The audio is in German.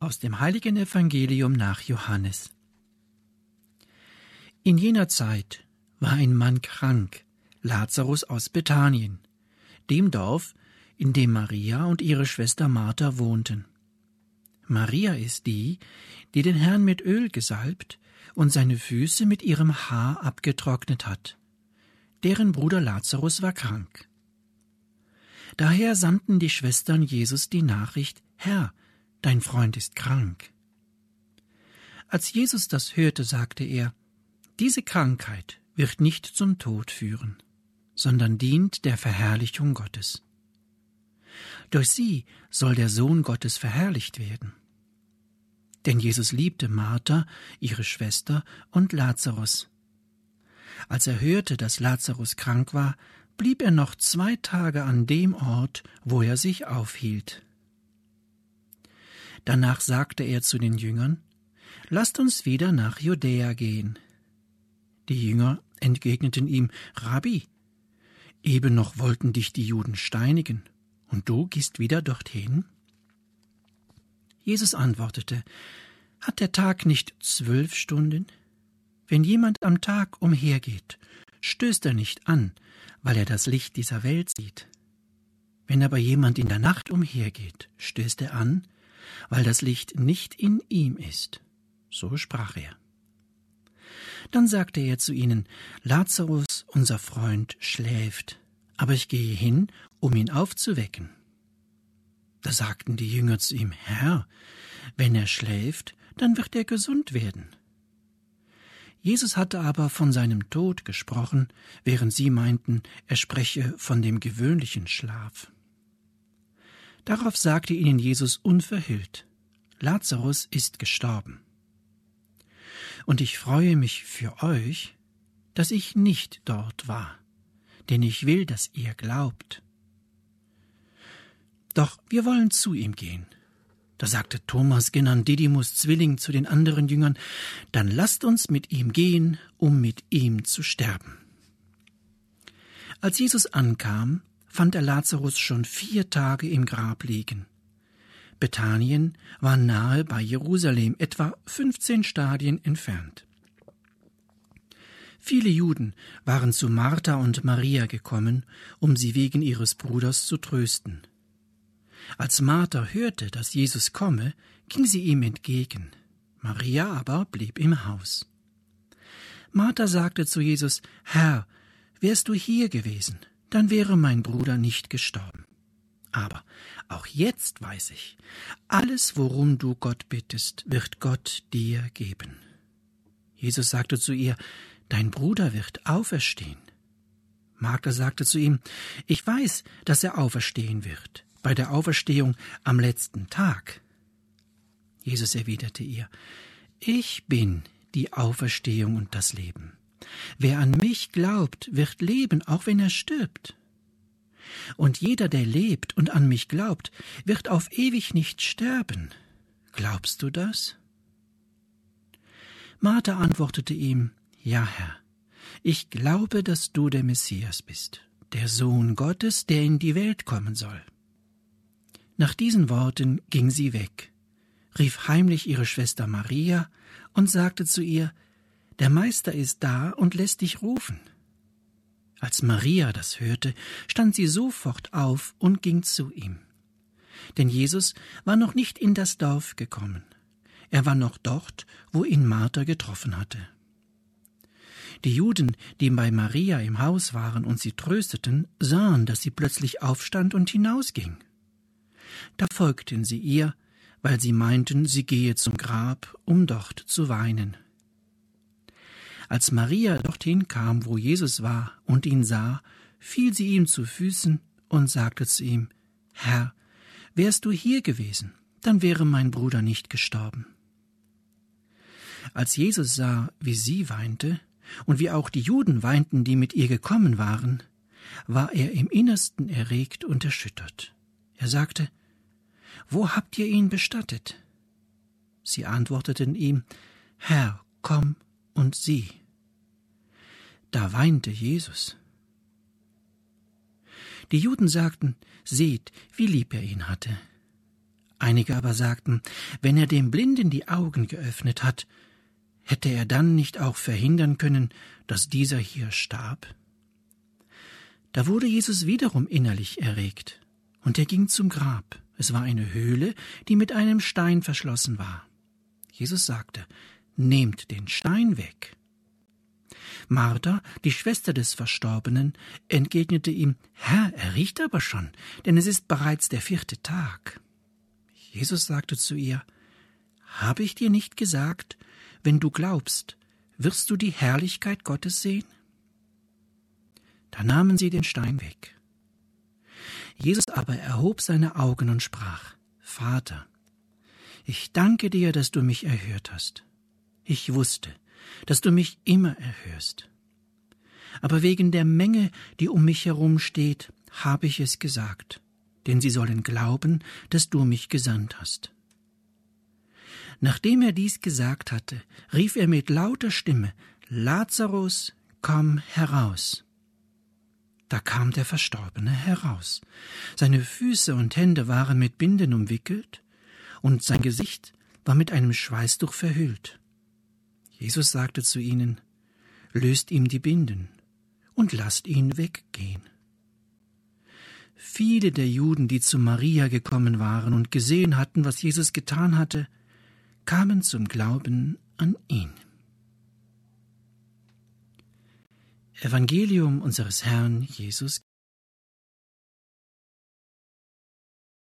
aus dem heiligen Evangelium nach Johannes. In jener Zeit war ein Mann krank, Lazarus aus Bethanien, dem Dorf, in dem Maria und ihre Schwester Martha wohnten. Maria ist die, die den Herrn mit Öl gesalbt und seine Füße mit ihrem Haar abgetrocknet hat. Deren Bruder Lazarus war krank. Daher sandten die Schwestern Jesus die Nachricht, Herr, dein Freund ist krank. Als Jesus das hörte, sagte er, diese Krankheit wird nicht zum Tod führen, sondern dient der Verherrlichung Gottes. Durch sie soll der Sohn Gottes verherrlicht werden. Denn Jesus liebte Martha, ihre Schwester, und Lazarus. Als er hörte, dass Lazarus krank war, blieb er noch zwei Tage an dem Ort, wo er sich aufhielt. Danach sagte er zu den Jüngern, Lasst uns wieder nach Judäa gehen. Die Jünger entgegneten ihm, Rabbi, eben noch wollten dich die Juden steinigen, und du gehst wieder dorthin? Jesus antwortete, Hat der Tag nicht zwölf Stunden? Wenn jemand am Tag umhergeht, stößt er nicht an, weil er das Licht dieser Welt sieht. Wenn aber jemand in der Nacht umhergeht, stößt er an, weil das Licht nicht in ihm ist. So sprach er. Dann sagte er zu ihnen, Lazarus, unser Freund, schläft, aber ich gehe hin, um ihn aufzuwecken. Da sagten die Jünger zu ihm, Herr, wenn er schläft, dann wird er gesund werden. Jesus hatte aber von seinem Tod gesprochen, während sie meinten, er spreche von dem gewöhnlichen Schlaf. Darauf sagte ihnen Jesus unverhüllt, Lazarus ist gestorben. Und ich freue mich für euch, dass ich nicht dort war, denn ich will, dass ihr glaubt. Doch wir wollen zu ihm gehen. Da sagte Thomas, genannt Didymus Zwilling, zu den anderen Jüngern, dann lasst uns mit ihm gehen, um mit ihm zu sterben. Als Jesus ankam, fand er Lazarus schon vier Tage im Grab liegen. Bethanien war nahe bei Jerusalem, etwa 15 Stadien entfernt. Viele Juden waren zu Martha und Maria gekommen, um sie wegen ihres Bruders zu trösten. Als Martha hörte, dass Jesus komme, ging sie ihm entgegen. Maria aber blieb im Haus. Martha sagte zu Jesus, Herr, wärst du hier gewesen, dann wäre mein Bruder nicht gestorben. Aber auch jetzt weiß ich, alles, worum du Gott bittest, wird Gott dir geben. Jesus sagte zu ihr, Dein Bruder wird auferstehen. Magda sagte zu ihm, Ich weiß, dass er auferstehen wird, bei der Auferstehung am letzten Tag. Jesus erwiderte ihr, Ich bin die Auferstehung und das Leben. Wer an mich glaubt, wird leben, auch wenn er stirbt. Und jeder, der lebt und an mich glaubt, wird auf ewig nicht sterben. Glaubst du das? Martha antwortete ihm, Ja, Herr, ich glaube, dass du der Messias bist, der Sohn Gottes, der in die Welt kommen soll. Nach diesen Worten ging sie weg, rief heimlich ihre Schwester Maria und sagte zu ihr, der Meister ist da und lässt dich rufen. Als Maria das hörte, stand sie sofort auf und ging zu ihm. Denn Jesus war noch nicht in das Dorf gekommen. Er war noch dort, wo ihn Martha getroffen hatte. Die Juden, die bei Maria im Haus waren und sie trösteten, sahen, dass sie plötzlich aufstand und hinausging. Da folgten sie ihr, weil sie meinten, sie gehe zum Grab, um dort zu weinen. Als Maria dorthin kam, wo Jesus war, und ihn sah, fiel sie ihm zu Füßen und sagte zu ihm, Herr, wärst du hier gewesen, dann wäre mein Bruder nicht gestorben. Als Jesus sah, wie sie weinte, und wie auch die Juden weinten, die mit ihr gekommen waren, war er im innersten erregt und erschüttert. Er sagte, Wo habt ihr ihn bestattet? Sie antworteten ihm, Herr, komm und sieh. Da weinte Jesus. Die Juden sagten, seht, wie lieb er ihn hatte. Einige aber sagten, wenn er dem Blinden die Augen geöffnet hat, hätte er dann nicht auch verhindern können, dass dieser hier starb? Da wurde Jesus wiederum innerlich erregt, und er ging zum Grab. Es war eine Höhle, die mit einem Stein verschlossen war. Jesus sagte, Nehmt den Stein weg. Martha, die Schwester des Verstorbenen, entgegnete ihm, Herr, er riecht aber schon, denn es ist bereits der vierte Tag. Jesus sagte zu ihr, Habe ich dir nicht gesagt, wenn du glaubst, wirst du die Herrlichkeit Gottes sehen? Da nahmen sie den Stein weg. Jesus aber erhob seine Augen und sprach, Vater, ich danke dir, dass du mich erhört hast. Ich wusste, dass du mich immer erhörst. Aber wegen der Menge, die um mich herum steht, habe ich es gesagt, denn sie sollen glauben, dass du mich gesandt hast. Nachdem er dies gesagt hatte, rief er mit lauter Stimme, Lazarus, komm heraus. Da kam der Verstorbene heraus. Seine Füße und Hände waren mit Binden umwickelt, und sein Gesicht war mit einem Schweißtuch verhüllt. Jesus sagte zu ihnen, Löst ihm die Binden und lasst ihn weggehen. Viele der Juden, die zu Maria gekommen waren und gesehen hatten, was Jesus getan hatte, kamen zum Glauben an ihn. Evangelium unseres Herrn Jesus